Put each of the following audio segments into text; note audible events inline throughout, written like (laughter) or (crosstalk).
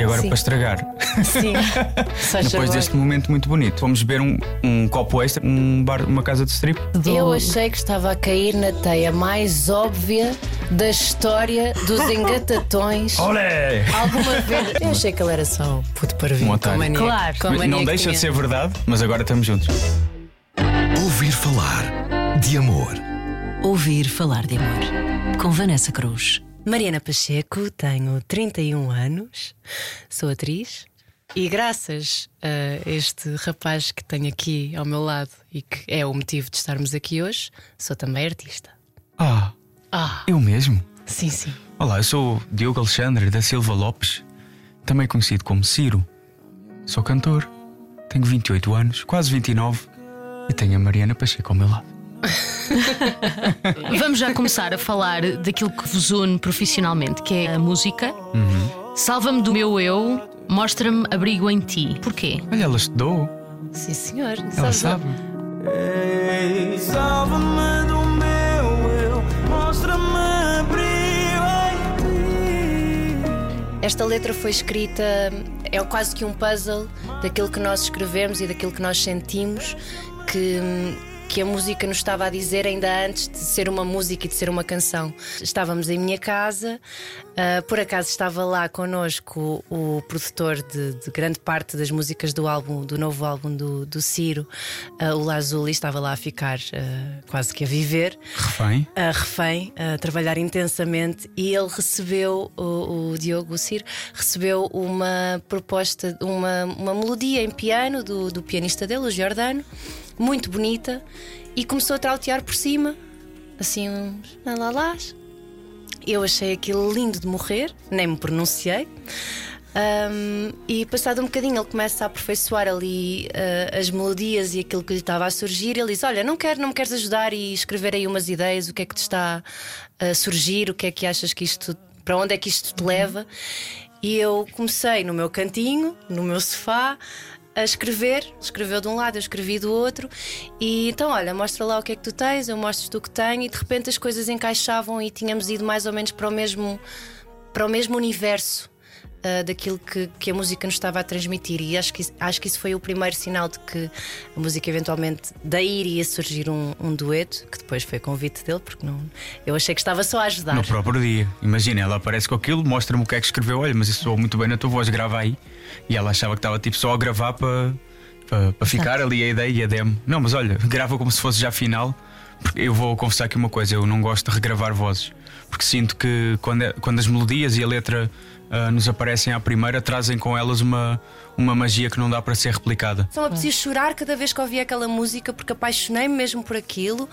E agora Sim. para estragar. Sim. (laughs) Depois deste momento muito bonito, vamos beber um, um copo extra, um bar, uma casa de strip. Eu achei que estava a cair na teia mais óbvia da história dos (laughs) engatatões. Olé! Alguma vez. Eu achei que ele era só um puto parvinho. Um otário. com mania, Claro. com mania Não deixa tinha. de ser verdade, mas agora estamos juntos. Ouvir falar de amor. Ouvir falar de amor. Com Vanessa Cruz. Mariana Pacheco, tenho 31 anos, sou atriz e graças a este rapaz que tenho aqui ao meu lado e que é o motivo de estarmos aqui hoje, sou também artista. Ah, Ah, eu mesmo. sim, sim. Olá, eu sou Diogo Alexandre da Silva Lopes, também conhecido como Ciro. Sou cantor, tenho 28 anos, quase 29, e tenho a Mariana Pacheco ao meu lado. (laughs) Vamos já começar a falar daquilo que vos une profissionalmente, que é a música. Salva-me do meu eu, mostra-me abrigo em ti. Porquê? Olha, ela estudou, Sim, senhor. ela sabe. Ei, salva-me do meu eu, mostra-me abrigo em ti. Esta letra foi escrita, é quase que um puzzle daquilo que nós escrevemos e daquilo que nós sentimos que, que a música nos estava a dizer ainda antes de ser uma música e de ser uma canção. Estávamos em minha casa, ah, por acaso estava lá connosco o, o produtor de, de grande parte das músicas do álbum, do novo álbum do, do Ciro, ah, o Lazuli, estava lá a ficar ah, quase que a viver Refém. a refém, a trabalhar intensamente e ele recebeu, o, o Diogo o Ciro, recebeu uma proposta, uma, uma melodia em piano do, do pianista dele, o Giordano, muito bonita, e começou a trautear por cima, assim uns lalás. Eu achei aquilo lindo de morrer, nem me pronunciei. Um, e passado um bocadinho ele começa a aperfeiçoar ali uh, as melodias e aquilo que lhe estava a surgir. Ele diz: Olha, não, quero, não me queres ajudar e escrever aí umas ideias, o que é que te está a surgir, o que é que achas que isto, para onde é que isto te leva? E eu comecei no meu cantinho, no meu sofá, a escrever. Escreveu de um lado, eu escrevi do outro. E então, olha, mostra lá o que é que tu tens, eu mostro-te o que tenho, e de repente as coisas encaixavam e tínhamos ido mais ou menos para o mesmo, para o mesmo universo. Ah, daquilo que, que a música nos estava a transmitir, e acho que, isso- acho que isso foi o primeiro sinal de que a música eventualmente daí iria surgir um, um dueto, que depois foi convite dele, porque não, eu achei que estava só a ajudar. No próprio dia. Imagina, ela aparece com aquilo, mostra-me o que é que escreveu. Olha, mas isso soou muito bem na tua voz, grava aí. E ela achava que estava tipo só a gravar para para ficar ali a ideia e a demo. Não, mas olha, grava como se fosse já final. Porque eu vou confessar aqui uma coisa: eu não gosto de regravar vozes. Porque sinto que quando, é- quando as melodias e a letra ah, nos aparecem à primeira, trazem com elas uma, uma magia que não dá para ser replicada. Só me apetecia chorar cada vez que ouvi aquela música porque apaixonei-me mesmo por aquilo.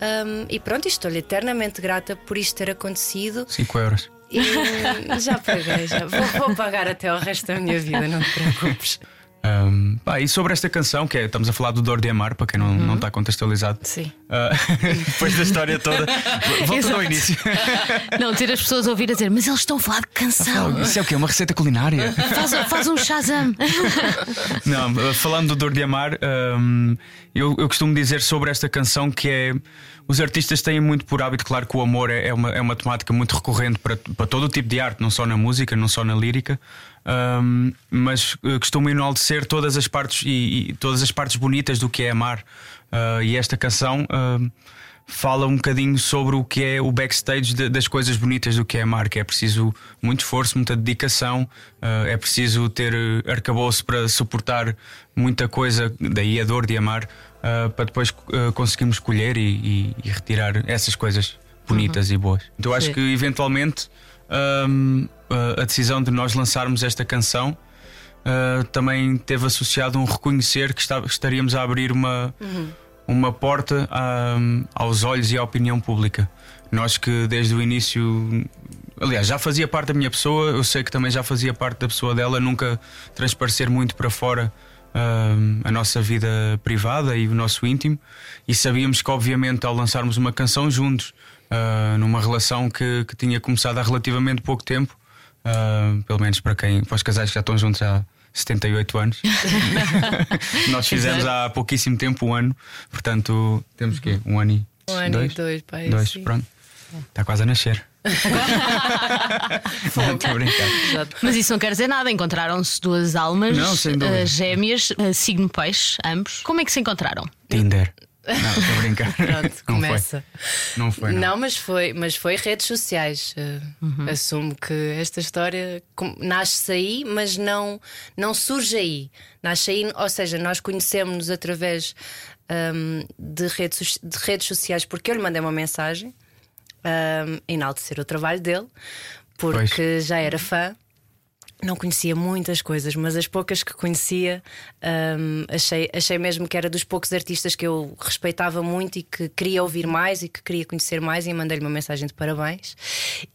Um, e pronto, estou-lhe eternamente grata por isto ter acontecido. 5 euros. E já paguei, já. Vou, vou pagar até o resto da minha vida, não te preocupes. (laughs) Ahm, pá, e sobre esta canção, que é, estamos a falar do Dor de Amar, para quem não, não está contextualizado. Sim. Ah, (laughs) depois da história toda, volta ao início. (laughs) Não, ter as pessoas a ouvir a dizer, mas eles estão a falar de canção. Isso é o quê? Uma receita culinária? (laughs) Faz, faz um Shazam. Não, uh, falando do Dor de Amar, um, eu, eu costumo dizer sobre esta canção que é. Os artistas têm muito por hábito, claro que o amor é é uma, é uma temática muito recorrente para, para todo o tipo de arte, não só na música, não só na lírica, um, mas uh, costumo enaltecer todas as partes e, e todas as partes bonitas do que é amar. Uh, e esta canção. um, fala um bocadinho sobre o que é o backstage de- das coisas bonitas do que é amar, que é preciso muito esforço, muita dedicação, eh, é preciso ter eh, arcabouço para suportar muita coisa, daí a dor de amar, eh, para depois eh, conseguirmos escolher e, e- e retirar essas coisas bonitas e boas. Então acho Sim. que eventualmente hum, a- a decisão de nós lançarmos esta canção. Uh, também teve associado um reconhecer que está- estaríamos a abrir uma, uma porta um, aos olhos e à opinião pública. Nós que desde o início, aliás, já fazia parte da minha pessoa, eu sei que também já fazia parte da pessoa dela, nunca transparecer muito para fora a nossa vida privada e o nosso íntimo, e sabíamos que, obviamente, ao lançarmos uma canção juntos, uh, numa relação que, que tinha começado há relativamente pouco tempo, uh, pelo menos para quem, para os casais que já estão juntos há 78 anos. (laughs) Nós fizemos há pouquíssimo tempo, um ano, portanto, temos que um ano e Um ano dois, e dois, pai. dois, sim. pronto. Está quase a nascer. (laughs) Não, Estou a brincar. Mas isso não quer dizer nada. Encontraram-se duas almas Não, eh, gêmeas, eh, signo peixe, ambos. Como é que se encontraram? Tinder. Não, estou a brincar. (laughs) Pronto, não começa. Foi. Não foi. Não. Não, mas foi, mas foi redes sociais. Uh, Uhum. Assumo que esta história nasce aí, mas não, não surge aí. Nasce aí, ou seja, nós conhecemos-nos através um, de, redes, de redes sociais porque eu lhe mandei uma mensagem um, enaltecer o trabalho dele, porque Pois. já era fã. Não conhecia muitas coisas, mas as poucas que conhecia hum, achei, achei mesmo que era dos poucos artistas que eu respeitava muito e que queria ouvir mais e que queria conhecer mais e mandei-lhe uma mensagem de parabéns.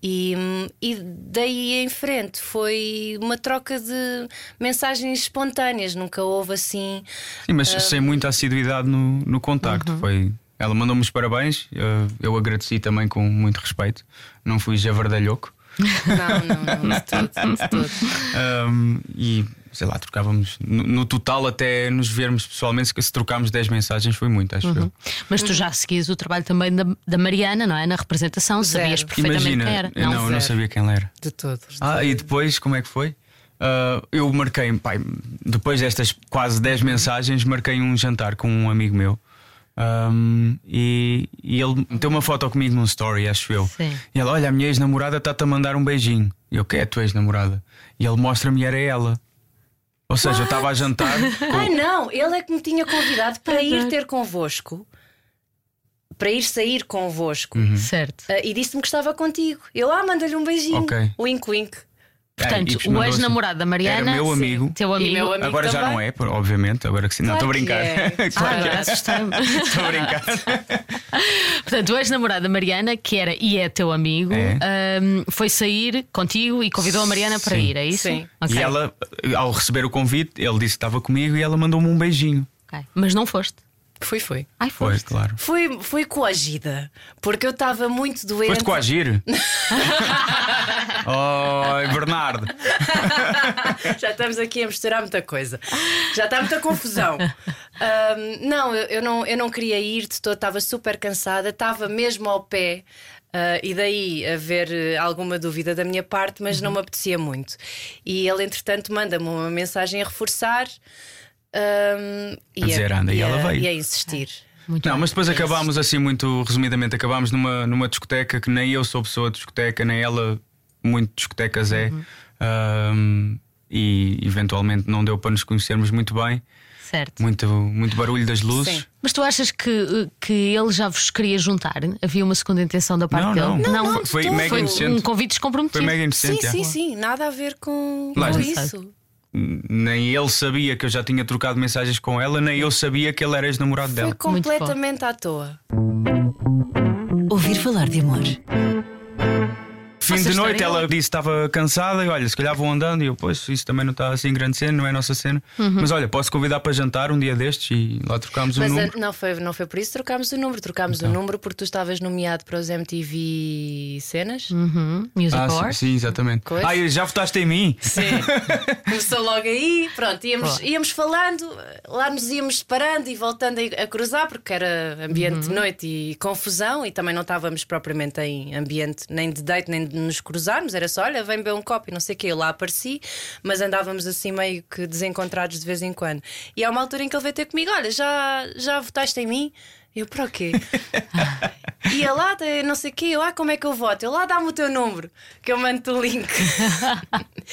E, hum, e daí em frente foi uma troca de mensagens espontâneas, nunca houve assim. Sim, mas sem muita assiduidade no, no contacto. Foi. Ela mandou-me os parabéns, eu, eu agradeci também com muito respeito. Não fui javardalhoco. Não, não, não, (laughs) de de. Um, e sei lá, trocávamos no, no total até nos vermos pessoalmente, se trocámos 10 mensagens foi muito, acho eu. Mas tu já seguias o trabalho também da, da Mariana, não é? Na representação, Zero. sabias perfeitamente Imagina, quem era. não, eu não sabia quem ela era. De todo. Ah, e depois, como é que foi? Ah, eu marquei, pai, depois destas quase 10 mensagens, marquei um jantar com um amigo meu. Ahm, e, e ele meteu uma foto comigo num story, acho eu. Sim. E ela, olha, a minha ex-namorada está-te a mandar um beijinho. E eu, que é a tua ex-namorada? E ele mostra-me era ela. Ou seja, eu estava a jantar. com- Ai não, ele é que me tinha convidado para ir ter convosco, para ir sair convosco. Uhum. Certo. Ah, e disse-me que estava contigo. Eu, ah, manda-lhe um beijinho. Ok. Wink, wink. Portanto, É, o mandou ex-namorado da Mariana. Era meu sim, amigo. Teu amigo. E meu amigo Agora já também. não é, obviamente. Agora que sim. não, estou a Claro que brincar. é. (laughs) Ah, claro é. assustei-me. (laughs) Estou a brincar. (laughs) Portanto, o ex-namorado da Mariana, que era e é teu amigo, É. ahm, foi sair contigo e convidou a Mariana para Sim. ir, é isso? Sim. Ok. E ela, ao receber o convite, ele disse que estava comigo e ela mandou-me um beijinho. Ok. Mas não foste. Fui, fui. Ai, Foi, foste. claro. Fui, fui coagida, porque eu estava muito doente. Foste coagir? (laughs) Oi, Bernardo. (laughs) Já estamos aqui a misturar muita coisa. Já está muita confusão. Ahm, não, eu, eu não, eu não queria ir de todo, estava super cansada, estava mesmo ao pé. ah, e daí haver eh, alguma dúvida da minha parte, mas não me apetecia muito. E ele, entretanto, manda-me uma mensagem a reforçar e A dizer, anda, e ela a- veio. E a insistir. Muito Não, bem. mas depois acabámos assim, muito resumidamente, acabámos numa, numa discoteca que nem eu sou pessoa de discoteca, nem ela muito discotecas é. Uhum. Ahm, e eventualmente não deu para nos conhecermos muito bem. Certo. Muito, muito barulho das luzes. Sim. Mas tu achas que, que ele já vos queria juntar? Havia uma segunda intenção da parte Não, dele? não. Não, Foi- foi de todo. mega Foi inocente. um convite descomprometido. Foi mega Sim, inocente. sim, é. sim, nada a ver com, Lá com isso. Nem ele sabia que eu já tinha trocado mensagens com ela, nem eu sabia que ele era ex-namorado Foi dela. completamente à toa. Ouvir falar de amor. Fim de noite ela disse que estava cansada e olha, se calhar vou andando e eu, pois, isso também não está assim grande cena, não é a nossa cena. Uhum. Mas olha, posso convidar para jantar um dia destes e lá trocámos o número. a- não, foi, não foi por isso que trocámos o número. Trocámos Então. o número porque tu estavas nomeado para os MTV Cenas. Uhum. Music Ah, sim, Awards. sim, exatamente. Coisa. Ah, já votaste em mim? Sim. (laughs) Começou logo aí, pronto, íamos, íamos falando, lá nos íamos separando e voltando a, a cruzar, porque era ambiente de noite e confusão, e também não estávamos propriamente em ambiente nem de date, nem de nos cruzarmos, era só, olha, vem beber um copo e não sei o que, eu lá apareci, mas andávamos assim meio que desencontrados de vez em quando. E há uma altura em que ele veio ter comigo: olha, já, já votaste em mim? Eu, para o quê? (laughs) E ele lá, "Tem não sei o quê, eu, ah, como é que eu voto? Eu lá, dá-me o teu número, que eu mando-te o link. (laughs)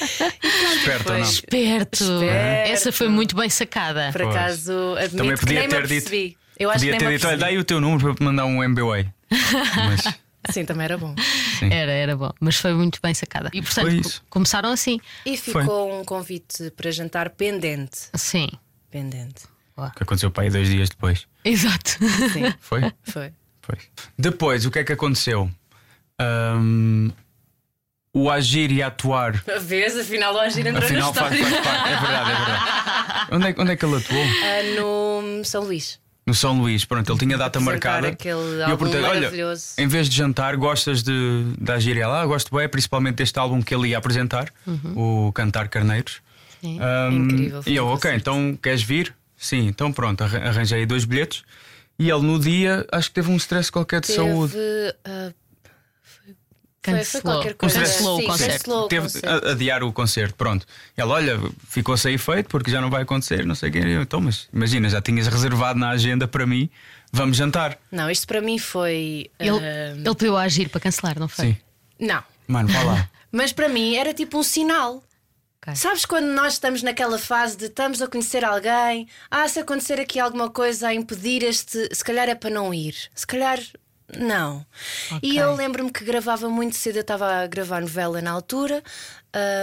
Esperto ou não? Esperto. Esperto. Essa foi muito bem sacada. Por Pois. acaso, admito Também que podia nem ter me dito. Eu acho Podia que ter nem me dito, olha, dá aí o teu número para mandar um MBA. (laughs) Mas Sim, também era bom. Era, era bom. Mas foi muito bem sacada. E portanto, Foi começaram assim. E ficou um convite para jantar pendente. Sim. Pendente. o que aconteceu para aí dois dias depois? Exato. Sim, Foi? foi. Foi. Depois, o que é que aconteceu? Ahm, o agir e atuar. A vez, afinal, o Agir entrou Afinal, na faz, história. faz parte. É verdade, é verdade. (laughs) Onde é, que- onde é que ele atuou? Ah, no São Luís. No São Luís, pronto, ele tinha data marcada. aquele e eu álbum perguntei: olha, em vez de jantar, gostas de? E ela, ah, gosto bem, principalmente deste álbum que ele ia apresentar, o Cantar Carneiros. Sim. Ahm, Incrível, foi E eu, um ok, então queres vir? Sim, então pronto, arran- arranjei dois bilhetes. E ele no dia, acho que teve um stress qualquer de Teve, saúde. ah, Foi, foi Cancelou. qualquer coisa. Cancelou o concerto. cancelou Teve concerto. adiar o concerto, pronto. Ela, olha, ficou sem efeito porque já não vai acontecer, não sei o quê. Eu, Então, mas imagina, já tinhas reservado na agenda para mim, vamos jantar. Não, isto para mim foi. Ele, ah, ele pediu a agir para cancelar, não foi? Sim. Não. Mano, vá lá. (laughs) Mas para mim era tipo um sinal. Ok. Sabes quando nós estamos naquela fase de estamos a conhecer alguém, ah, se acontecer aqui alguma coisa a impedir este, se calhar é para não ir, se calhar não. E eu lembro-me que gravava muito cedo, eu estava a gravar novela na altura,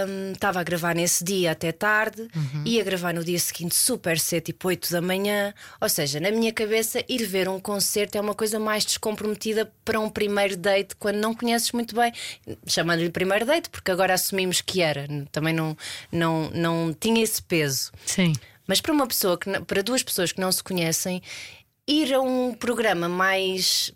hum, estava a gravar nesse dia até tarde, ia gravar no dia seguinte super cedo, tipo 8 da manhã. Ou seja, na minha cabeça, ir ver um concerto é uma coisa mais descomprometida para um primeiro date quando não conheces muito bem. Chamando-lhe primeiro date, porque agora assumimos que era, também não, não, não tinha esse peso. Sim. Mas para uma pessoa que para duas pessoas que não se conhecem, ir a um programa mais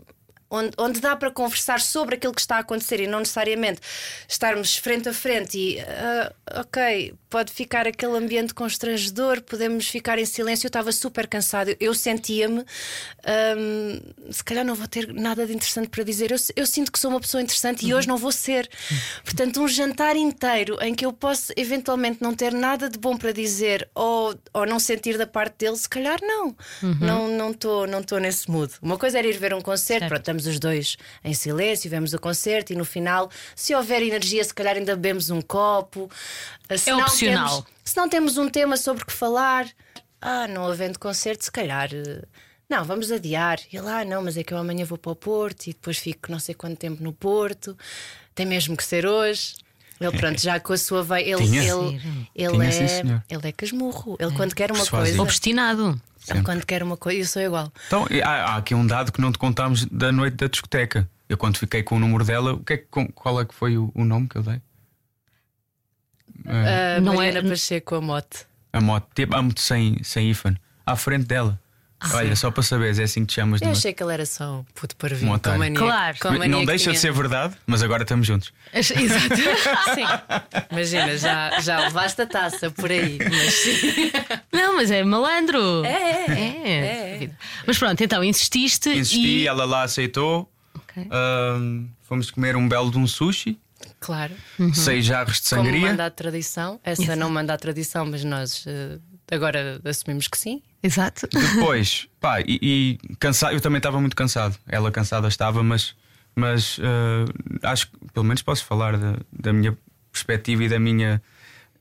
onde, onde dá para conversar sobre aquilo que está a acontecer e não necessariamente estarmos frente a frente e ah, ok, pode ficar aquele ambiente constrangedor, podemos ficar em silêncio. Eu estava super cansada, eu sentia-me hum, se calhar não vou ter nada de interessante para dizer. Eu, eu sinto que sou uma pessoa interessante e hoje não vou ser. Portanto, um jantar inteiro em que eu posso eventualmente não ter nada de bom para dizer ou, ou não sentir da parte dele, se calhar não. Não não estou não tô nesse mood. Uma coisa era ir ver um concerto, Certo. pronto, estamos os dois em silêncio, vemos o concerto e no final, se houver energia, se calhar ainda bebemos um copo. Se É não opcional. temos- se não temos um tema sobre que falar, ah, não havendo concerto, se calhar. eh, Não, vamos adiar. E lá, ah, não, mas é que eu amanhã vou para o Porto e depois fico não sei quanto tempo no Porto. Tem mesmo que ser hoje. Ele, pronto, já com a sua veia. Ele, Tinha. ele, ele, Tinha, é, sim, ele é casmurro. Ele, quando quer uma Persuasivo. coisa. Obstinado. Ele, quando quer uma coisa, eu sou igual. Então, há, há aqui um dado que não te contámos da noite da discoteca. Eu, quando fiquei com o número dela, o que é qual é que foi o, o nome que eu dei? A Não Mariana é- Pacheco, a mote. A moto, tipo, amo-te sem, sem hífen, à frente dela. Olha, só para saberes, é assim que te chamas de Eu uma- achei que ele era só um puto para Um vir com otário. mania. Claro. com a mania Não deixa de tinha. ser verdade, mas agora estamos juntos. (laughs) Exato. Sim. Imagina, já, já levaste a taça por aí. Mas sim. (laughs) Não, mas é malandro. É, é. É. É, é. Mas pronto, então insististe Insisti, e. ela lá aceitou. Ok. Ahm, fomos comer um belo de um sushi, Claro. seis jarros de Como sangria. manda a tradição. Essa não manda a tradição, mas nós eh, agora assumimos que sim. Exato. Depois, pá, e, e cansado, eu também estava muito cansado. Ela cansada estava, mas, mas ah, acho que pelo menos posso falar da, da minha perspectiva e da minha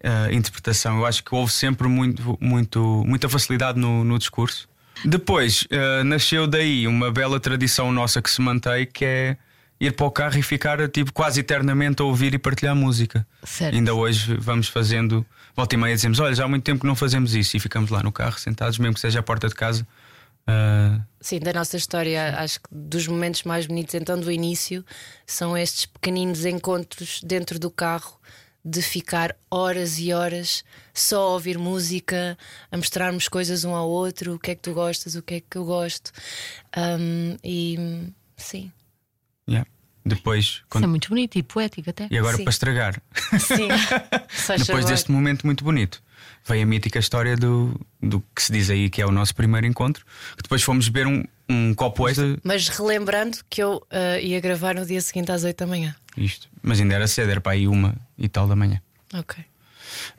ah, interpretação. Eu acho que houve sempre muito, muito, muita facilidade no, no discurso. Depois nasceu daí uma bela tradição nossa que se mantém, que é ir para o carro e ficar tipo, quase eternamente a ouvir e partilhar música. Certo. Ainda hoje vamos fazendo, volta e meia dizemos: Olha, já há muito tempo que não fazemos isso e ficamos lá no carro sentados, mesmo que seja à porta de casa. Ah, Sim, da nossa história, acho que dos momentos mais bonitos então do início são estes pequeninos encontros dentro do carro de ficar horas e horas só a ouvir música, a mostrarmos coisas um ao outro, o que é que tu gostas, o que é que eu gosto. Ahm, e sim, yeah. Depois, Isso quando- é muito bonito e poético até. e agora Sim. para estragar, sim. (laughs) Depois deste momento muito bonito, veio a mítica história do, do que se diz aí que é o nosso primeiro encontro. Que depois fomos beber um, um copo extra. Mas relembrando que eu ah, ia gravar no dia seguinte às 8 da manhã. Isto, mas ainda era cedo, era para aí uma e tal da manhã. Ok.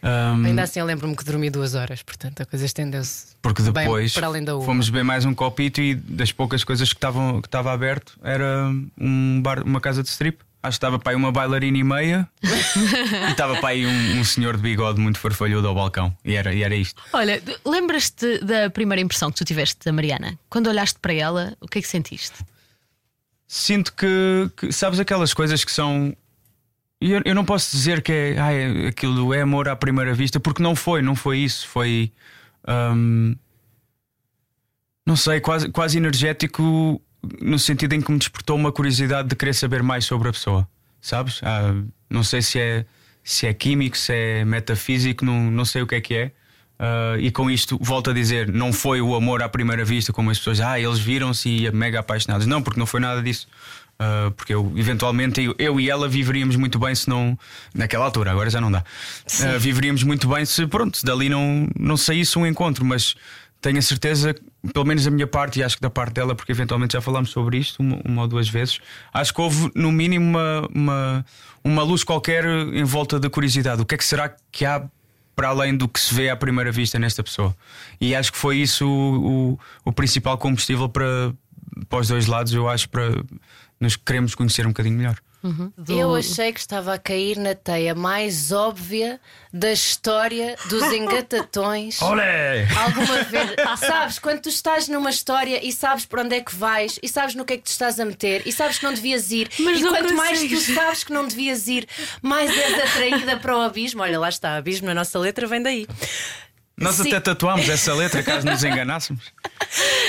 Ahm, Ainda assim eu lembro-me que dormi duas horas, portanto a coisa estendeu-se. Porque bem depois para além da uma. fomos beber mais um copito e das poucas coisas que estavam que estava aberto era um bar, uma casa de strip. Acho que estava para aí uma bailarina e meia (laughs) e estava para aí um, um senhor de bigode muito farfalhudo ao balcão. E era, e era isto. Olha, lembras-te da primeira impressão que tu tiveste da Mariana? Quando olhaste para ela, o que é que sentiste? Sinto que, que- sabes aquelas coisas que são. Eu, eu não posso dizer que é, ai, aquilo é amor à primeira vista, porque não foi, não foi isso. Foi. hum, não sei, quase, quase energético no sentido em que me despertou uma curiosidade de querer saber mais sobre a pessoa, sabes? Ah, não sei se é, se é químico, se é metafísico, não, não sei o que é que é. Ah, e com isto, volto a dizer, não foi o amor à primeira vista, como as pessoas, ah, eles viram-se e mega apaixonados. Não, porque não foi nada disso. Ah, porque eu, eventualmente, eu, eu e ela viveríamos muito bem se não. Naquela altura, agora já não dá. Ah, viveríamos muito bem se, pronto, se dali não, não saísse um encontro, mas tenho a certeza pelo menos da minha parte, e acho que da parte dela, porque eventualmente já falámos sobre isto uma, uma ou duas vezes, acho que houve no mínimo uma, uma, uma luz qualquer em volta da curiosidade. O que é que será que há para além do que se vê à primeira vista nesta pessoa? E acho que foi isso o, o, o principal combustível para, para os dois lados, eu acho, para nos queremos conhecer um bocadinho melhor. Do- Eu achei que estava a cair na teia mais óbvia da história dos engatatões. (laughs) Olé! Alguma vez, sabes, quando tu estás numa história e sabes para onde é que vais e sabes no que é que te estás a meter e sabes que não devias ir, Mas e quanto mais tu sabes que não devias ir, mais és atraída para o abismo. Olha, lá está, abismo, a nossa letra vem daí. Nós Sim. até tatuámos essa letra caso nos enganássemos.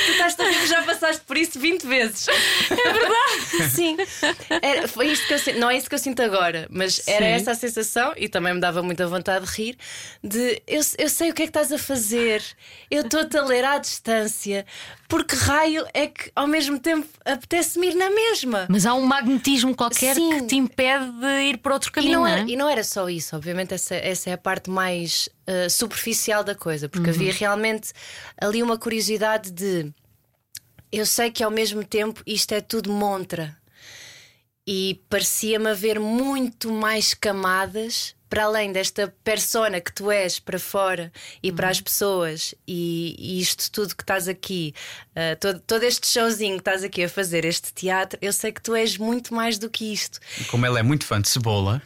Tu estás a que já passaste por isso 20 vezes. É verdade. Sim. Era- foi isto que eu. Não é isso que eu sinto agora, mas era Sim. essa a sensação e também me dava muita vontade de rir. De eu, eu sei o que é que estás a fazer, eu estou-te a ler à distância, porque raio é que ao mesmo tempo apetece-me ir na mesma. Mas há um magnetismo qualquer Sim. que te impede de ir por outro E caminho. não, não era, é? e não era só isso, obviamente, essa, essa é a parte mais uh, superficial da coisa, porque havia realmente ali uma curiosidade de eu sei que ao mesmo tempo isto é tudo montra. E parecia-me haver muito mais camadas para além desta persona que tu és para fora e para as pessoas e, e isto tudo que estás aqui, uh, todo, todo este showzinho que estás aqui a fazer, este teatro, eu sei que tu és muito mais do que isto. E Como ela é muito fã de cebola,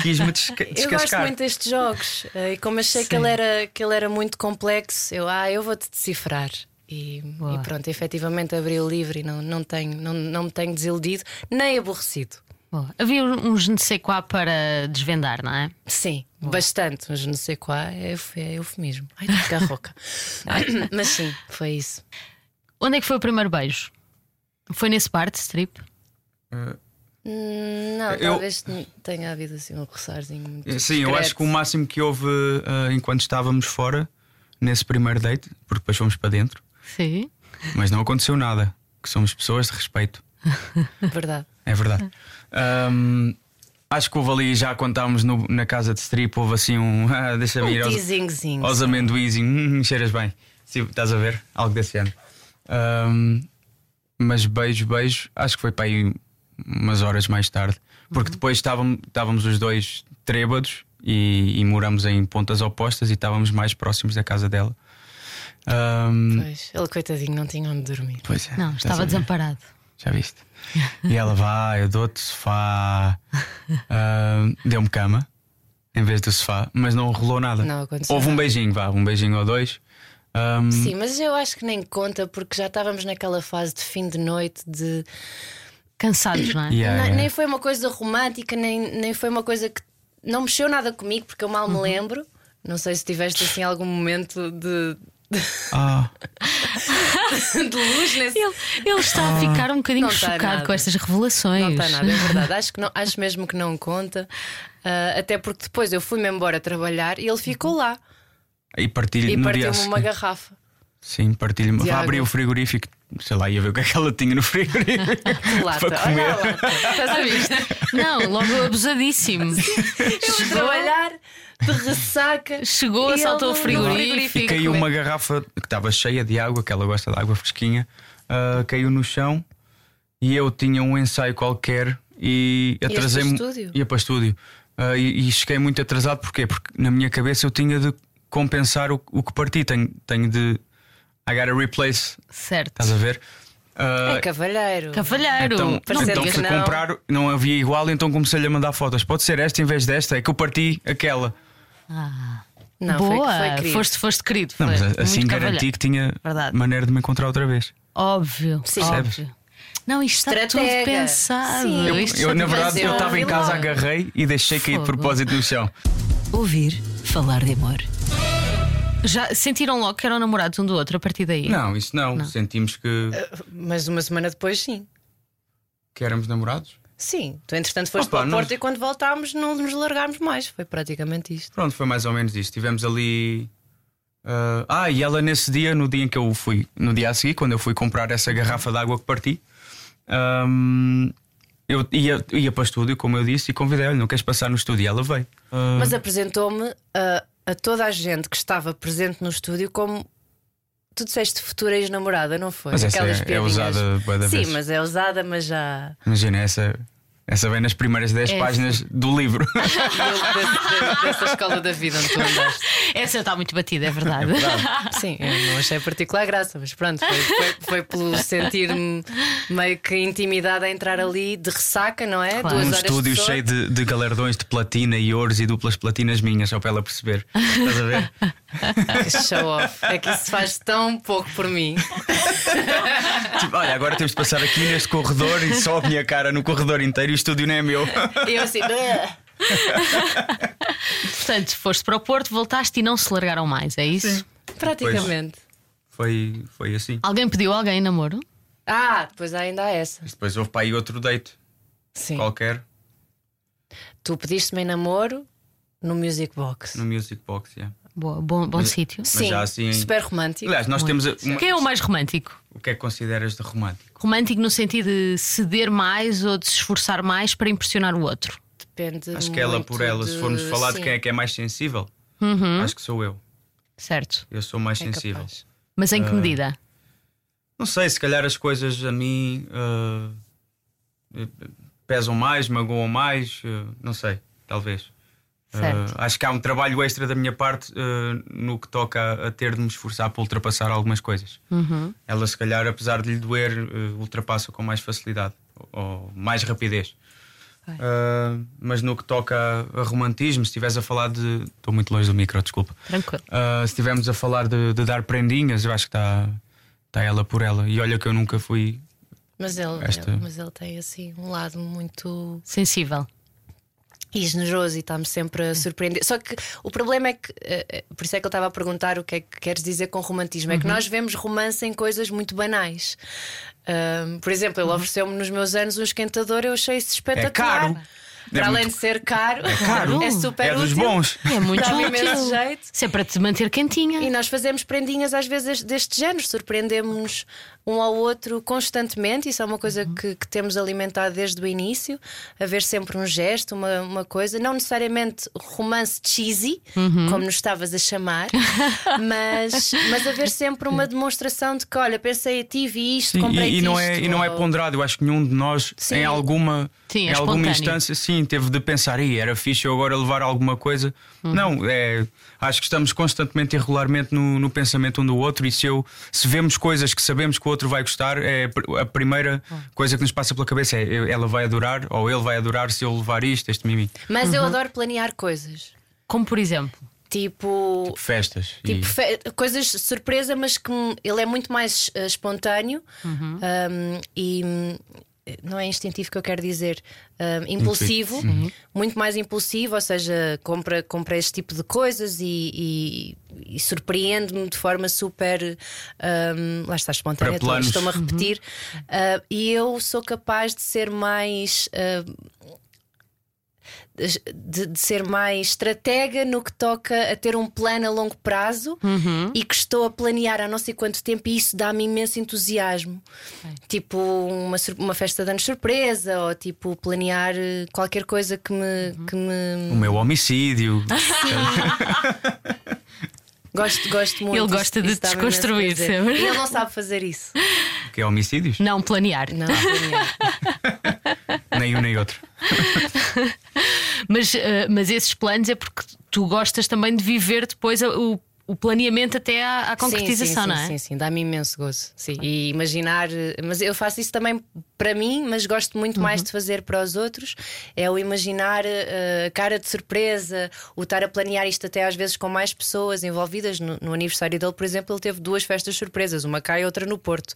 quis-me desca (laughs) Eu gosto descascar. muito destes jogos eh, e como achei que ele, era, que ele era muito complexo, eu, ah, eu vou-te decifrar. E, e pronto, efetivamente abri o livro e não, não, tenho, não, não me tenho desiludido nem aborrecido. Boa. Havia um je ne sais quoi para desvendar, não é? Sim, bastante, mas não sei qual é, é eufemismo. Ai, a ficar rouca. (laughs) (coughs) mas sim, foi isso. Onde é que foi o primeiro beijo? Foi nesse bar de strip? Hum, Não, Eu- talvez tenha havido assim um roçarzinho muito Sim, eu acho que o discreto. máximo que houve ah, enquanto estávamos fora, nesse primeiro date, porque depois fomos para dentro, Sim. mas não aconteceu nada. Que somos pessoas de respeito. (laughs) Verdade. É verdade. (laughs) Ahm, acho que houve ali, já quando estávamos no- na casa de strip, houve assim um. (laughs) Ah, Deixa-me ir Um aos, teasingzinho. aos amendoins e hum, cheiras bem. Sim, estás a ver? Algo desse ano. Ahm, mas beijo, beijo, acho que foi para aí umas horas mais tarde. Porque depois estávamos, estávamos os dois trêbados e, e moramos em pontas opostas e estávamos mais próximos da casa dela. Ahm, Pois, ele coitadinho não tinha onde dormir. pois é, Não, estava ver? desamparado. Já viste? E ela vai, eu dou-te sofá. Ahm, Deu-me cama em vez do sofá, mas não rolou nada. Não aconteceu Houve um beijinho, vá, um beijinho ou dois. Ahm, Sim, mas eu acho que nem conta porque já estávamos naquela fase de fim de noite de. Cansados, não é? yeah, yeah. Nem foi uma coisa romântica, nem, nem foi uma coisa que não mexeu nada comigo, porque eu mal Uhum. me lembro. Não sei se tiveste assim algum momento de, Ah, (laughs) de luz nesse. Ele, ele está a ficar um bocadinho Não chocado nada. com estas revelações. Não está nada, é verdade. Acho, que não, (laughs) acho mesmo que não conta. Ah, até porque depois eu fui-me embora trabalhar e ele ficou lá e partilho e no dia partiu-me uma garrafa. Sim, partilho-me. abrir o frigorífico, sei lá, ia ver o que é que ela tinha no frigorífico (laughs) Lata. para comer. Olha a lata. Estás a ver? Não, logo abusadíssimo. (laughs) Eu a trabalhar de ressaca. chegou E assaltou o ele no frigorífico. E caiu uma garrafa que estava cheia de água, que ela gosta de água fresquinha, ah, caiu no chão e eu tinha um ensaio qualquer e para o atrasei-me. estúdio? Ia para o estúdio. Ah, e, e cheguei muito atrasado, porquê? Porque na minha cabeça eu tinha de compensar o, o que parti. Tenho, tenho de. I gotta replace. Certo. Estás a ver? Ah, É cavalheiro. Cavalheiro. então, Parecendo então fui não. comprar, não havia igual, então comecei-lhe a mandar fotos. Pode ser esta em vez desta, é que eu parti aquela. Não, Boa, foi, foi foste, foste querido. Não, foi mas assim muito garanti cavalheiro. que tinha Verdade. maneira de me encontrar outra vez. Óbvio, Sim. óbvio. Não, isto está tudo Estratega. pensado. Sim. Eu, Isto eu, na tudo verdade, eu estava em casa, agarrei e deixei cair de Fogo. propósito no chão. Ouvir falar de amor. Já sentiram logo que eram namorados um do outro a partir daí? Não, isso não. Sentimos que, Mas uma semana depois, sim. que éramos namorados. Sim, tu entretanto foste Opa, para o nós- Porto e quando voltámos não nos largámos mais. Foi praticamente isto. Pronto, foi mais ou menos isso. Tivemos ali. ah, ah, e ela nesse dia, no dia em que eu fui, no dia a seguir, quando eu fui comprar essa garrafa de água que parti, ahm, eu ia, ia para o estúdio, como eu disse, e convidei-lhe, não queres passar no estúdio? E ela veio. Ah, Mas apresentou-me a, a toda a gente que estava presente no estúdio como tu disseste futura ex-namorada, não foi? Mas essa Aquelas é- é piadinhas. usada Sim, mas é usada, mas já. Imagina, essa, essa vem nas primeiras 10 É. páginas do livro. (laughs) Dessa escola da vida onde tu andaste. Essa está muito batida, é verdade. Sim, eu não achei particular graça, mas pronto, foi, foi, foi pelo sentir-me meio que intimidade a entrar ali de ressaca, não é? Claro. Duas um horas de estúdio sono. cheio de, de galardões de platina e ouros e duplas platinas minhas, só para ela perceber. Estás a ver? (laughs) Show off. É que isso se faz tão pouco por mim. Tipo, olha, agora temos de passar aqui neste corredor e só a minha cara no corredor inteiro e estúdio não é meu. (laughs) E eu assim. (laughs) Portanto, foste para o Porto, voltaste e não se largaram mais, é isso? Praticamente. Foi, foi assim. Alguém pediu alguém namoro? Ah, depois ainda há essa. Depois houve para aí outro date Sim. qualquer Tu pediste-me em namoro no Music Box. no Music Box. yeah. Boa, bom bom sítio. Sim, já assim- super romântico. Aliás, nós temos. uma- Quem é o mais romântico? O que é que consideras de romântico? Romântico no sentido de ceder mais ou de se esforçar mais para impressionar o outro. Depende Acho que ela por ela, se de- formos falar de sim, quem é que é mais sensível, acho que sou eu. Certo. Eu sou mais é sensível. capaz. Mas em que Ah. medida? Não sei, se calhar as coisas a mim eh, pesam mais, magoam mais, eh, não sei, talvez. Certo. acho que há um trabalho extra da minha parte ah, no que toca a, a ter de me esforçar para ultrapassar algumas coisas. Uhum. Ela, se calhar, apesar de lhe doer, eh, ultrapassa com mais facilidade ou, ou mais rapidez. Ah, mas no que toca a, a romantismo, se estiveres a falar de. Estou muito longe do micro, desculpa. Tranquilo. Ah, se estivermos a falar de, de dar prendinhas, eu acho que está tá ela por ela. E olha que eu nunca fui. Mas ele, Esta- ele- mas ele tem assim um lado muito Sensível. E generoso e está-me sempre a surpreender. Só que o problema é que, eh, eh, por isso é que eu estava a perguntar o que é que queres dizer com romantismo, é que nós vemos romance em coisas muito banais. Ahm, por exemplo, ele ofereceu-me nos meus anos um esquentador, eu achei isso espetacular. caro. Para É além muito- de ser caro, é, caro. super é dos útil. bons. É muito Dá-me útil. jeito. Isso é para te manter quentinha. E nós fazemos prendinhas às vezes deste género, surpreendemos um ao outro constantemente. Isso é uma coisa que, que temos alimentado desde o início. Haver sempre um gesto, uma, uma coisa, não necessariamente romance cheesy, como nos estavas a chamar, (laughs) mas, mas haver sempre uma demonstração de que, olha, pensei a ti, vi isto, Sim, comprei e, e não é, isto, e não é ponderado. Eu acho que nenhum de nós, Sim. em alguma, Sim, é em alguma instância, sim, teve de pensar, "Ih, era fixe eu agora levar alguma coisa. Uhum. Não, é, acho que estamos constantemente e regularmente no, no pensamento um do outro. E se, eu, se vemos coisas que sabemos que o outro vai gostar, é a primeira coisa que nos passa pela cabeça é ela vai adorar ou ele vai adorar se eu levar isto, este mimi. Mas Uhum. eu adoro planear coisas. Como por exemplo. Tipo, Festas. Tipo, e- fe- coisas de surpresa, mas que ele é muito mais eh, espontâneo Uhum. hum, e não é instintivo que eu quero dizer, hum, impulsivo, Uhum. muito mais impulsivo, ou seja, compra, compra este tipo de coisas e, e- e surpreende-me de forma super hum, lá está espontânea, estou-me a repetir. Ah, e eu sou capaz de ser mais. ah, de, de ser mais estratega no que toca a ter um plano a longo prazo e que estou a planear há não sei quanto tempo e isso dá-me imenso entusiasmo. Tipo uma, uma festa de anos surpresa ou tipo planear eh, qualquer coisa que me. Que me... O meu homicídio. (laughs) (laughs) Gosto, gosto muito. Ele gosta de isso imenso desconstruir sempre. E ele não sabe fazer isso. que é homicídios? Não planear. Não, planear. (laughs) Nem um nem outro. (laughs) Mas, eh, mas esses planos é porque tu gostas também de viver depois o, o planeamento até à, à concretização, sim, sim, não é? Sim, sim, dá-me imenso gozo. Sim. E imaginar, eh, mas eu faço isso também para mim, mas gosto muito mais de fazer para os outros. É o imaginar eh, a cara de surpresa, o estar a planear isto até às vezes com mais pessoas envolvidas. No, no aniversário dele, por exemplo, ele teve duas festas surpresas, uma cá e outra no Porto.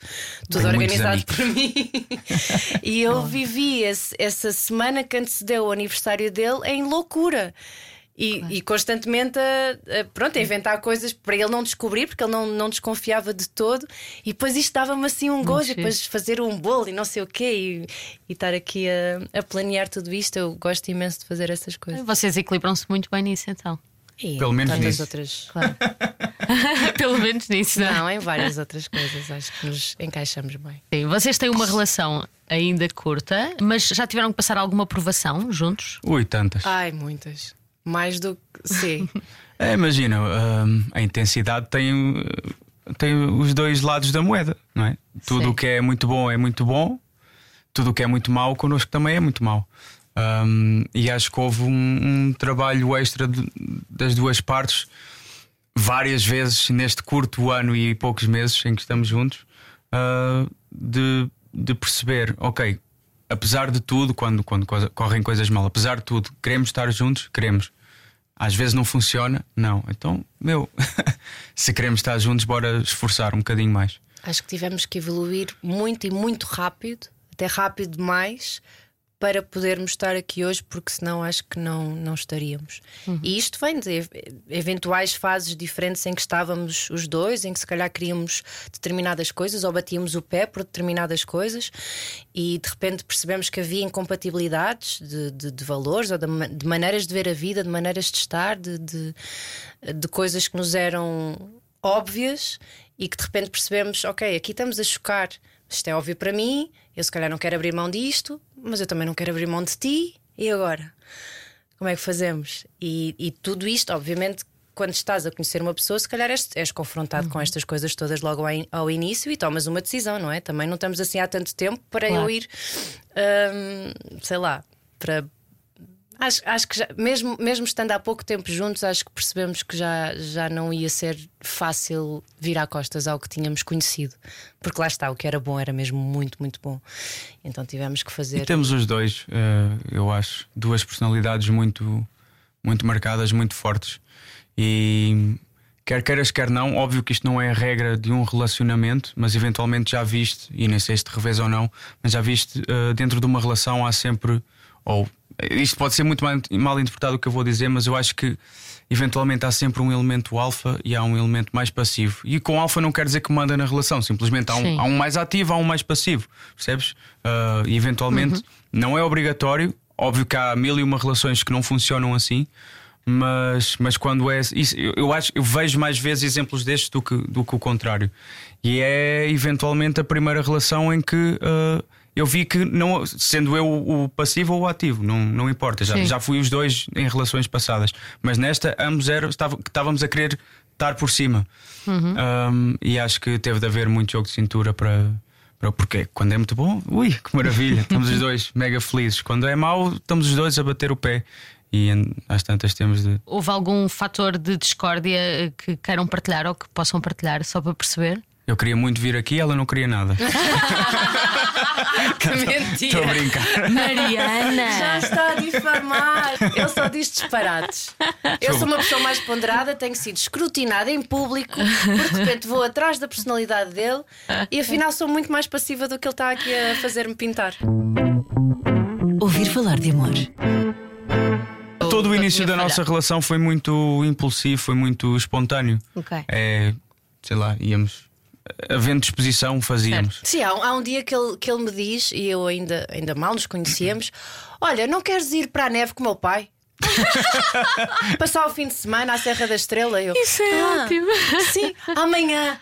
Tudo muitos organizado por mim. (laughs) e eu vivi esse- essa semana que antecedeu o aniversário dele em loucura. E, e constantemente a, a- pronto, a inventar coisas para ele não descobrir, porque ele não, não desconfiava de todo. E depois isto dava-me assim um gozo, e depois fazer um bolo e não sei o quê, e, e estar aqui a, a planear tudo isto. Eu gosto imenso de fazer essas coisas. Vocês equilibram-se muito bem nisso, então. E (laughs) Pelo menos nisso. outras. Claro. Pelo menos nisso, não é? Não, em várias outras coisas, acho que nos encaixamos bem. Sim, vocês têm uma relação ainda curta, mas já tiveram que passar alguma provação juntos? Ui, tantas. Ai, muitas. Mais do que. Sim. (laughs) É, imagina, hum, a intensidade tem, tem os dois lados da moeda, não é? Tudo o que é muito bom é muito bom, tudo o que é muito mau connosco também é muito mau. Um, e acho que houve um, um trabalho extra de- das duas partes várias vezes neste curto ano e poucos meses em que estamos juntos uh, de, de perceber, ok, apesar de tudo, quando, quando co- correm coisas mal, apesar de tudo, queremos estar juntos, queremos. Às vezes não funciona, não. Então, meu, (laughs) se queremos estar juntos, bora esforçar um bocadinho mais. Acho que tivemos que evoluir muito e muito rápido, até rápido demais, para podermos estar aqui hoje, porque senão acho que não, não estaríamos. E isto vem de ev- eventuais fases diferentes em que estávamos os dois, em que se calhar queríamos determinadas coisas ou batíamos o pé por determinadas coisas e de repente percebemos que havia incompatibilidades de, de- de valores ou de, de maneiras de ver a vida, de maneiras de estar, de, de, de coisas que nos eram óbvias e que de repente percebemos, ok, aqui estamos a chocar. Isto é óbvio para mim, eu se calhar não quero abrir mão disto, mas eu também não quero abrir mão de ti. E agora? Como é que fazemos? E, e tudo isto, obviamente, quando estás a conhecer uma pessoa, se calhar és, és confrontado com estas coisas todas logo ao, in- ao início e tomas uma decisão, não é? Também não estamos assim há tanto tempo para Claro. eu ir, hum, sei lá, para. Acho, acho que já, mesmo, mesmo estando há pouco tempo juntos, acho que percebemos que já, já não ia ser fácil virar costas ao que tínhamos conhecido. Porque lá está, o que era bom era mesmo muito, muito bom. Então tivemos que fazer. E temos os dois, eh, eu acho, duas personalidades muito, muito marcadas, muito fortes. E quer queiras, quer não, óbvio que isto não é a regra de um relacionamento, mas eventualmente já viste, e nem sei se te revês ou não, mas já viste eh, dentro de uma relação há sempre, ou isto pode ser muito mal, mal interpretado o que eu vou dizer, mas eu acho que eventualmente há sempre um elemento alfa e há um elemento mais passivo. E com alfa não quer dizer que manda na relação, simplesmente há um, há um mais ativo, há um mais passivo, percebes? Ah, e eventualmente não é obrigatório, óbvio que há mil e uma relações que não funcionam assim. Mas, mas quando é isso, eu, acho eu vejo mais vezes exemplos destes do que, do que o contrário. E é eventualmente a primeira relação em que ah, eu vi que não, sendo eu o passivo ou o ativo, não, não importa. Já, Sim. já fui os dois em relações passadas. Mas nesta, ambos eram, estávamos a querer estar por cima. Um, e acho que teve de haver muito jogo de cintura para. para- Porque quando é muito bom, ui, que maravilha, (laughs) estamos os dois mega felizes. Quando é mau, estamos os dois a bater o pé. E às tantas temos de. Houve algum fator de discórdia eh, que queiram partilhar ou que possam partilhar, só para perceber? Eu queria muito vir aqui, ela não queria nada. (laughs) Que mentira! Estou a brincar. Mariana! Já está a difamar. Ele só diz disparates. Eu sou uma pessoa mais ponderada, tenho sido escrutinada em público, porque de repente vou atrás da personalidade dele e afinal sou muito mais passiva do que ele está aqui a fazer-me pintar. Ouvir falar de amor. Todo o início da nossa relação foi muito impulsivo, foi muito espontâneo. Ok. É, sei lá, íamos. Havendo disposição, fazíamos. Sim, há um, há um dia que ele, que ele me diz, e eu ainda, ainda mal nos conhecíamos: Olha, não queres ir para a neve com o meu pai? (laughs) Passar o fim de semana à Serra da Estrela? Eu, Isso é "Ah, ótimo. Sim, amanhã.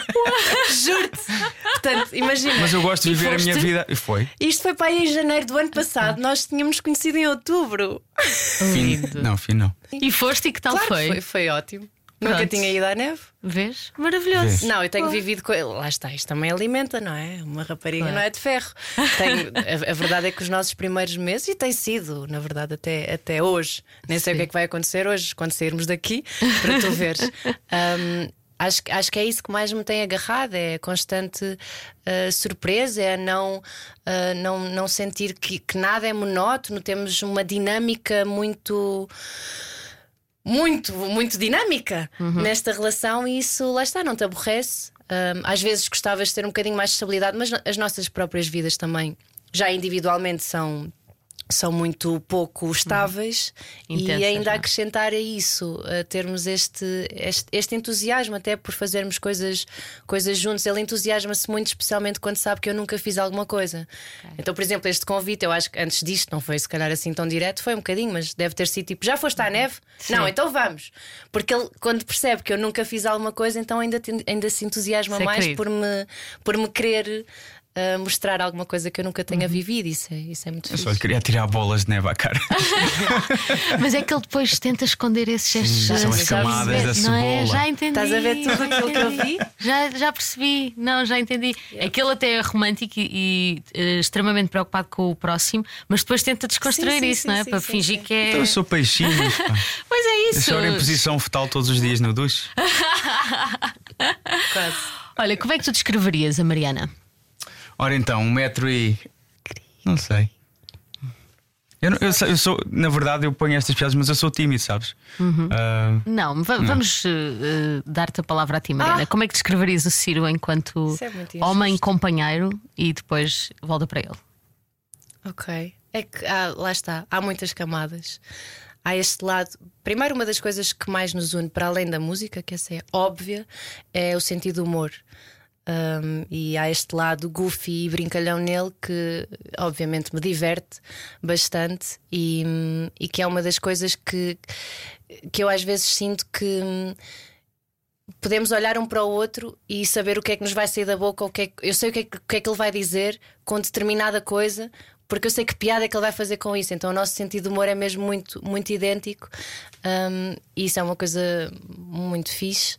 (laughs) Juro-te. Portanto, imagina. Mas eu gosto de viver a minha vida. E foi. Isto foi para aí em janeiro do ano passado. Nós tínhamos conhecido em outubro. Fim, não, fim não. E foste e que tal Claro que foi? foi, foi ótimo. Nunca Pronto. tinha ido à neve. Vês? Maravilhoso. Vês. Não, eu tenho vivido com ele. Lá está, isto também alimenta, não é? Uma rapariga não é de ferro. Tenho- a, a verdade é que os nossos primeiros meses, e tem sido, na verdade, até, até hoje, nem sei o que é que vai acontecer hoje, quando sairmos daqui, para tu veres. (laughs) Hum, Acho, que- acho que é isso que mais me tem agarrado, é a constante ah, surpresa, é a não, ah, não, não sentir que, que nada é monótono, temos uma dinâmica muito muito, muito dinâmica nesta relação e isso lá está, não te aborrece. Ahm, às vezes gostavas de ter um bocadinho mais de estabilidade, mas as nossas próprias vidas também, já individualmente, são. São muito pouco estáveis e Intensas, ainda não é? acrescentar a isso, a termos este, este, este entusiasmo até por fazermos coisas, coisas juntos. Ele entusiasma-se muito, especialmente quando sabe que eu nunca fiz alguma coisa. Então, por exemplo, este convite, eu acho que antes disto não foi se calhar assim tão direto, foi um bocadinho, mas deve ter sido tipo: já foste à neve? Não, então vamos. Porque ele, quando percebe que eu nunca fiz alguma coisa, então ainda, ainda se entusiasma é mais por me, por me querer a mostrar alguma coisa que eu nunca tenha vivido. Isso é, isso é muito Eu fixe. só lhe queria tirar bolas de neve à cara. (laughs) Mas é que ele depois tenta esconder esses gestos. são as camadas da não é? cebola. Já entendi. Estás a ver tudo aquilo que eu vi? Já, já percebi, não, já entendi. É que ele até é romântico e, e, eh, extremamente preocupado com o próximo, mas depois tenta desconstruir Sim, sim, isso, sim, não é? sim, Para sim, fingir sim. que é. Então eu sou peixinho. (laughs) Pois é isso. choro em posição fetal todos os dias no duche. (laughs) Quase. Olha, como é que tu descreverias a Mariana? Ora então, um metro e. Não sei. Eu, não- eu eu sou, na verdade, eu ponho estas piadas, mas eu sou tímido, sabes? Ah, Não, va- vamos eh, dar-te a palavra a ti, Mariana. Ah! Como é que descreverias o Ciro enquanto é homem companheiro e depois volta para ele? Ok. É que há- lá está, há muitas camadas. Há este lado. Primeiro, uma das coisas que mais nos une, para além da música, que essa é óbvia, é o sentido do humor. Um, e há este lado goofy e brincalhão nele que, obviamente, me diverte bastante e, e que é uma das coisas que, que eu às vezes sinto que. hum, podemos olhar um para o outro e saber o que é que nos vai sair da boca, o que é que- eu sei o que, é que, o que é que ele vai dizer com determinada coisa, porque eu sei que piada é que ele vai fazer com isso. Então o nosso sentido de humor é mesmo muito, muito idêntico um, e isso é uma coisa muito fixe.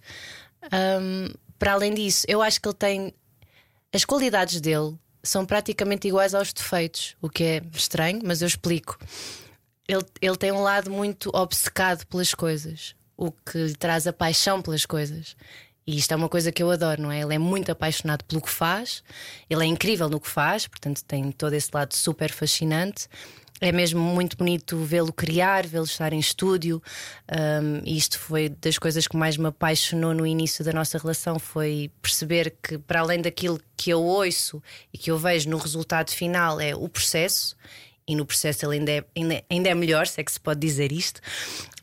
Um, para além disso, eu acho que ele tem as qualidades dele são praticamente iguais aos defeitos, o que é estranho, mas eu explico. Ele, ele tem um lado muito obcecado pelas coisas, o que lhe traz a paixão pelas coisas. E isto é uma coisa que eu adoro, não é? Ele é muito apaixonado pelo que faz, ele é incrível no que faz, portanto, tem todo esse lado super fascinante. É mesmo muito bonito vê-lo criar, vê-lo estar em estúdio. Um, e isto foi das coisas que mais me apaixonou no início da nossa relação. Foi perceber que, para além daquilo que eu ouço e que eu vejo no resultado final, é o processo. E no processo ele ainda é, ainda, ainda é melhor, se é que se pode dizer isto,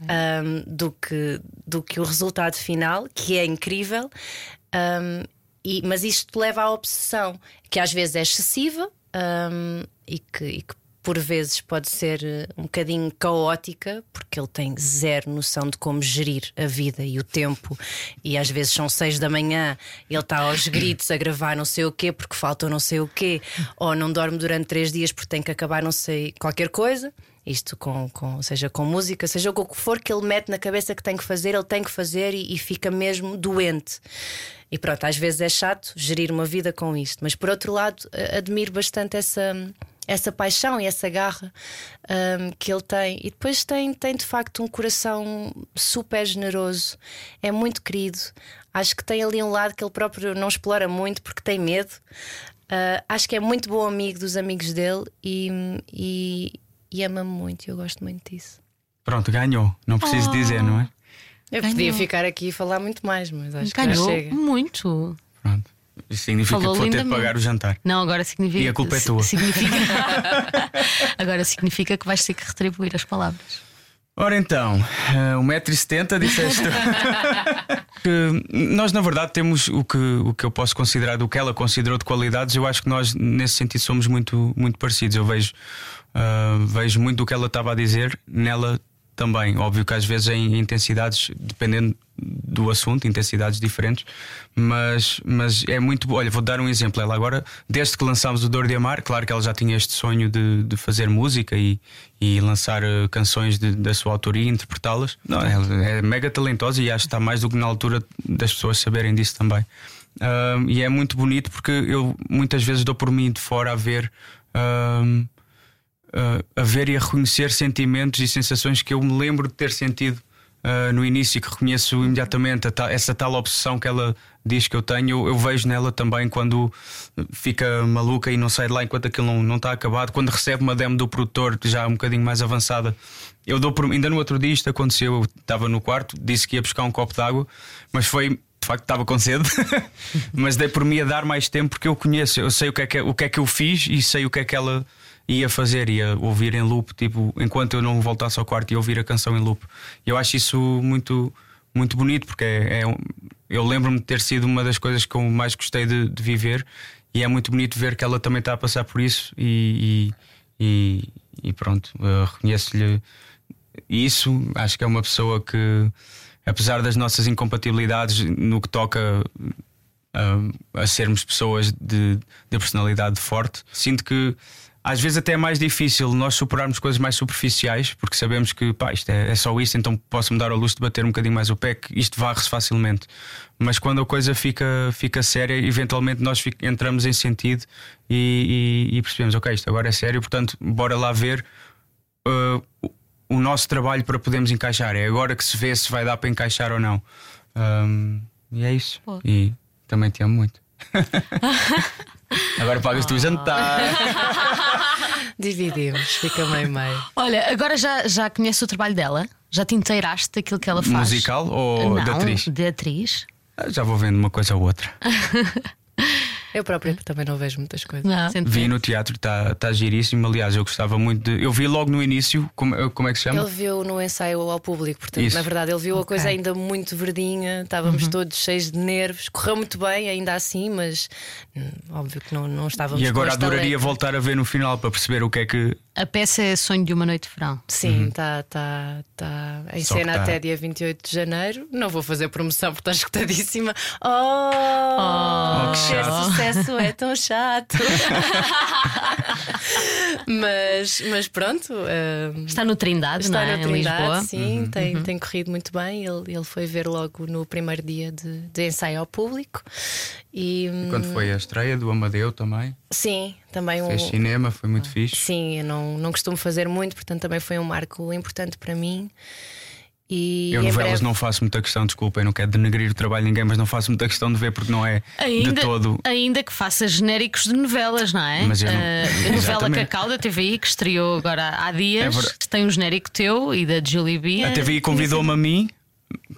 um, do, que, do que o resultado final, que é incrível. Um, e- mas isto leva à obsessão, que às vezes é excessiva um, e, que, e que por vezes pode ser eh, um bocadinho caótica, porque ele tem zero noção de como gerir a vida e o tempo, e às vezes são seis da manhã, ele está aos gritos a gravar não sei o quê, porque falta não sei o quê, ou não dorme durante três dias porque tem que acabar não sei qualquer coisa. Isto com, com, seja com música, seja com o que for que ele mete na cabeça que tem que fazer, ele tem que fazer e, e fica mesmo doente. E pronto, às vezes é chato gerir uma vida com isto, mas por outro lado, eh, admiro bastante essa, essa paixão e essa garra hum, que ele tem. E depois tem, tem de facto um coração super generoso, é muito querido. Acho que tem ali um lado que ele próprio não explora muito porque tem medo. Ah, acho que é muito bom amigo dos amigos dele e, e, e ama-me muito. e Eu gosto muito disso. Pronto, ganhou. Não preciso dizer, não é? Eu Ganhou. podia ficar aqui e falar muito mais, mas acho que Ganhou já chega. muito. Pronto. Isso significa Falou que vou ter de pagar o jantar. Não, agora significa. E a culpa é tua. Significa... (laughs) agora significa que vais ter que retribuir as palavras. Ora então, eh, 1,70m disseste tu. (laughs) que nós, na verdade, temos o que, o que eu posso considerar do que ela considerou de qualidades. Eu acho que nós, nesse sentido, somos muito, muito parecidos. Eu vejo, ah, vejo muito do que ela estava a dizer nela também. Óbvio que às vezes em intensidades, dependendo do assunto, intensidades diferentes, mas, mas é muito. Olha, vou dar um exemplo. Ela agora, desde que lançámos o Dor de Amar, claro que ela já tinha este sonho de, de fazer música e, e lançar eh, canções de- da sua autoria e interpretá-las. Não, ela é mega talentosa e acho que está mais do que na altura das pessoas saberem disso também. E é muito bonito porque eu muitas vezes dou por mim de fora a ver. Uh, a ver e a reconhecer sentimentos e sensações que eu me lembro de ter sentido uh, no início e que reconheço imediatamente ta- essa tal obsessão que ela diz que eu tenho. Eu, eu vejo nela também quando fica maluca e não sai de lá enquanto aquilo não, não está acabado. Quando recebe uma demo do produtor já um bocadinho mais avançada, eu dou por ainda no outro dia isto aconteceu. Eu estava no quarto, disse que ia buscar um copo de água, mas foi. De facto, estava com sede, (laughs) mas dei por mim a dar mais tempo porque eu conheço, eu sei o que, é que, o que é que eu fiz e sei o que é que ela ia fazer, ia ouvir em loop, tipo, enquanto eu não voltasse ao quarto, ia ouvir a canção em loop. Eu acho isso muito, muito bonito, porque é, é eu lembro-me de ter sido uma das coisas que eu mais gostei de, de viver, e é muito bonito ver que ela também está a passar por isso, e, e, e- e pronto, reconheço-lhe isso. Acho que é uma pessoa que, apesar das nossas incompatibilidades no que toca a, a sermos pessoas de, de personalidade forte. Sinto que às vezes até é mais difícil nós superarmos coisas mais superficiais, porque sabemos que pá, isto é, é só isto, então posso-me dar ao luxo de bater um bocadinho mais o pé, que isto varre-se facilmente. Mas quando a coisa fica, fica séria, eventualmente nós fic- entramos em sentido e, e- e percebemos, ok, isto agora é sério, portanto, bora lá ver uh, o- o nosso trabalho para podermos encaixar. É agora que se vê se vai dar para encaixar ou não. Um, e é isso. Pô. E também te amo muito. (laughs) agora pagas tu o jantar. (laughs) Dividimos, fica meio-meio. Olha, agora já, já conheces o trabalho dela? Já te inteiraste daquilo que ela faz? Musical ou Não, de atriz? De atriz. Ah, Já vou vendo uma coisa ou outra. (laughs) Eu própria também não vejo muitas coisas. Não. Sempre Vi no teatro, está tá giríssimo. Aliás, eu gostava muito de. Eu vi logo no início, como, como é que se chama? Ele viu no ensaio ao público, portanto, Isso. na verdade, ele viu a Ok. coisa ainda muito verdinha, estávamos todos cheios de nervos, correu muito bem, ainda assim, mas hum, óbvio que não, não estávamos E agora adoraria voltar a ver no final para perceber o que é que. A peça é Sonho de uma Noite de Verão. Sim, está tá, tá em Só cena tá- até dia 28 de janeiro. Não vou fazer promoção porque está (laughs) escutadíssima. Oh, Oh, que chato. Sucesso é tão chato. (laughs) mas, mas pronto. hum, Está no Trindade, Está não é? na em Trindade, Lisboa. sim, tem, tem corrido muito bem. Ele, ele foi ver logo no primeiro dia de, de ensaio ao público. E Quando hum, foi a estreia do Amadeu também. sim, também um. Fez cinema, foi muito fixe. Sim, eu não, não costumo fazer muito, portanto também foi um marco importante para mim. E Eu novelas breve- não faço muita questão, desculpa, eu não quero denegrir o trabalho de ninguém, mas não faço muita questão de ver porque não é Ainda, de todo. ainda que faça genéricos de novelas, não é? Mas eu não- a novela. Cacau da TVI, que estreou agora há dias, É verdade. tem um genérico teu e da Julie B. A TVI convidou-me a mim,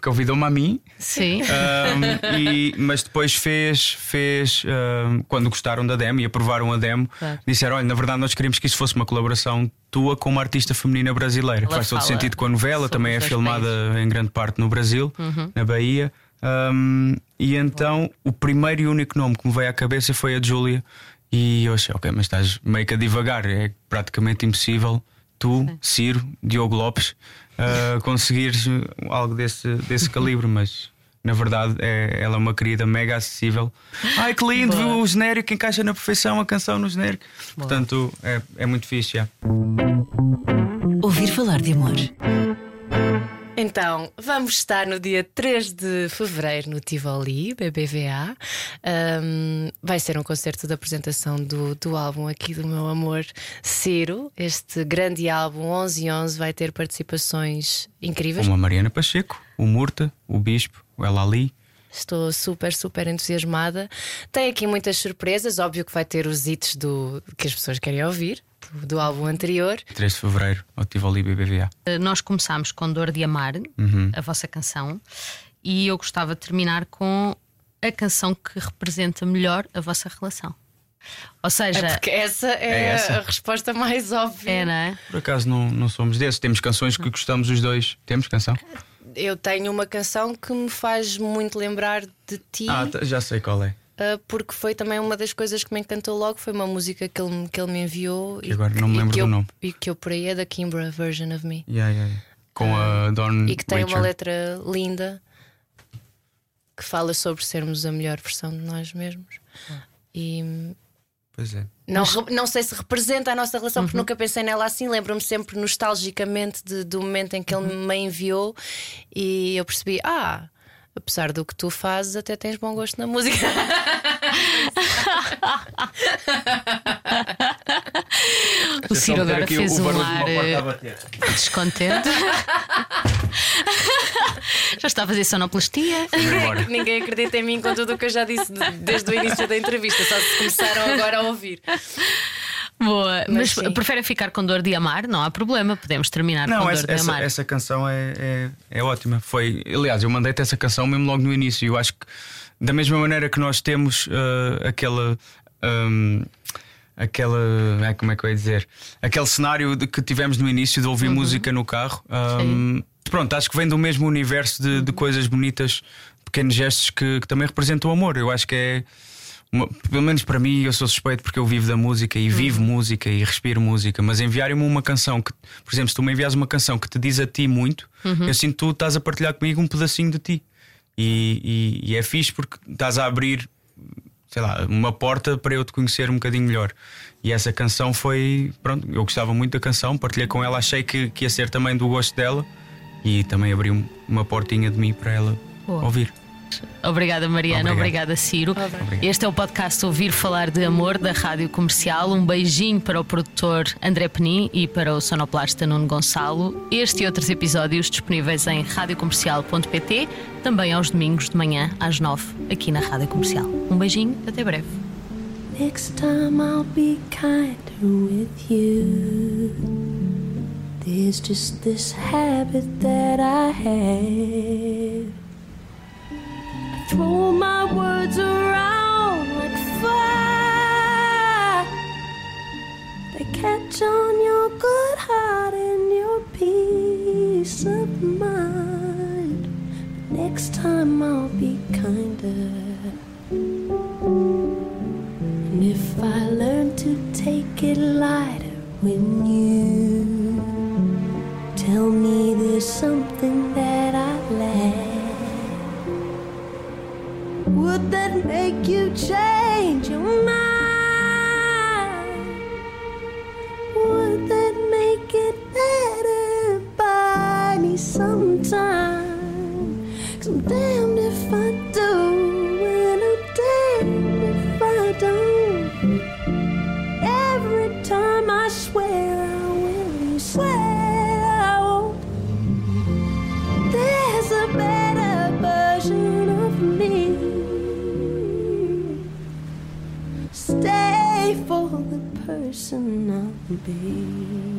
convidou-me a mim, Sim. ahm, e- mas depois fez, fez ahm, quando gostaram da demo e aprovaram a demo, Claro. disseram: olha, na verdade nós queríamos que isso fosse uma colaboração tua com uma artista feminina brasileira. Ela Faz todo sentido com a novela, também é filmada em grande parte no Brasil, Uhum. na Bahia. Ahm, e então o primeiro e único nome que me veio à cabeça foi a Júlia. E eu achei, ok, mas estás meio que a divagar, é praticamente impossível tu, Ciro, Diogo Lopes, ah, conseguires algo desse, desse calibre, mas na verdade é, ela é uma querida mega acessível. Ai que lindo, Boa. o genérico encaixa na perfeição, a canção no genérico. Portanto, é, é muito fixe. já. Ouvir falar de amor. Então, vamos estar no dia 3 de fevereiro no Tivoli, BBVA. Ahm, vai ser um concerto de apresentação do, do álbum aqui do meu amor Ciro. Este grande álbum 11 e 11 vai ter participações incríveis. Como a Mariana Pacheco, o Murta, o Bispo, o Elali. Estou super, super entusiasmada. Tem aqui muitas surpresas. Óbvio que vai ter os hits do, que as pessoas querem ouvir, do, álbum anterior. 3 de Fevereiro, ao Tivoli BBVA. Uh, Nós começámos com Dor de Amar, Uhum. a vossa canção, e eu gostava de terminar com a canção que representa melhor a vossa relação. Ou seja, É porque essa é, É essa. a resposta mais óbvia. é, não é? Por acaso não, não somos desses. Temos canções que gostamos os dois. Temos canção? Eu tenho uma canção que me faz muito lembrar de ti. Ah, já sei qual é. Uh, porque foi também uma das coisas que me encantou logo. Foi uma música que ele, que ele me enviou Que agora não me lembro do eu, nome. E que eu por aí é da Kimbra Version of Me. Yeah, yeah, yeah. Com a Ah, E que tem uma letra linda que fala sobre sermos a melhor versão de nós mesmos. E Pois é. não, não sei se representa a nossa relação, Uhum. porque nunca pensei nela assim. Lembro-me sempre nostalgicamente de- do momento em que ele Uhum. me enviou e eu percebi: ah, apesar do que tu fazes, até tens bom gosto na música. (laughs) (laughs) (laughs) O Ciro agora fez um ar eh, descontente. (laughs) Já está a fazer sonoplastia. embora. Ninguém acredita em mim com tudo o que eu já disse de- desde o início da entrevista, só se começaram agora a ouvir. Boa, mas, sim. preferem ficar com dor de amar? Não há problema, podemos terminar Não, com essa, dor de essa, amar. essa canção é, é, é ótima. Foi, aliás, eu mandei-te essa canção mesmo logo no início. Eu acho que da mesma maneira que nós temos uh, aquela. um, aquela. ai, como é que eu ia dizer? Aquele cenário de que tivemos no início de ouvir música no carro. um, pronto, acho que vem do mesmo universo de, de coisas bonitas, pequenos gestos que, que também representam o amor. Eu acho que é. uma- pelo menos para mim, eu sou suspeito porque eu vivo da música e vivo música e respiro música. Mas enviarem-me uma canção que, por exemplo, se tu me envias uma canção que te diz a ti muito, eu sinto que tu estás a partilhar comigo um pedacinho de ti. E, e- e é fixe porque estás a abrir sei lá, uma porta para eu te conhecer um bocadinho melhor. E essa canção foi. Pronto, eu gostava muito da canção, partilhei com ela, achei que, que ia ser também do gosto dela e também abriu uma portinha de mim para ela Boa. ouvir. Obrigada, Mariana. Obrigado. Obrigada, Ciro. Obrigado. Este é o podcast Ouvir Falar de Amor da Rádio Comercial. Um beijinho para o produtor André Penin e para o sonoplasta Nuno Gonçalo. Este e outros episódios disponíveis em radiocomercial.pt, também aos domingos de manhã às nove, aqui na Rádio Comercial. Um beijinho, até breve. Next time I'll be kinder with you. There's just this habit that I have. Throw my words around like fire. They catch on your good heart and your peace of mind. Next time I'll be kinder. And if I learn to take it lighter when you tell me there's something that I lack, would that make you change baby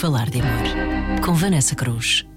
falar de amor. Com Vanessa Cruz.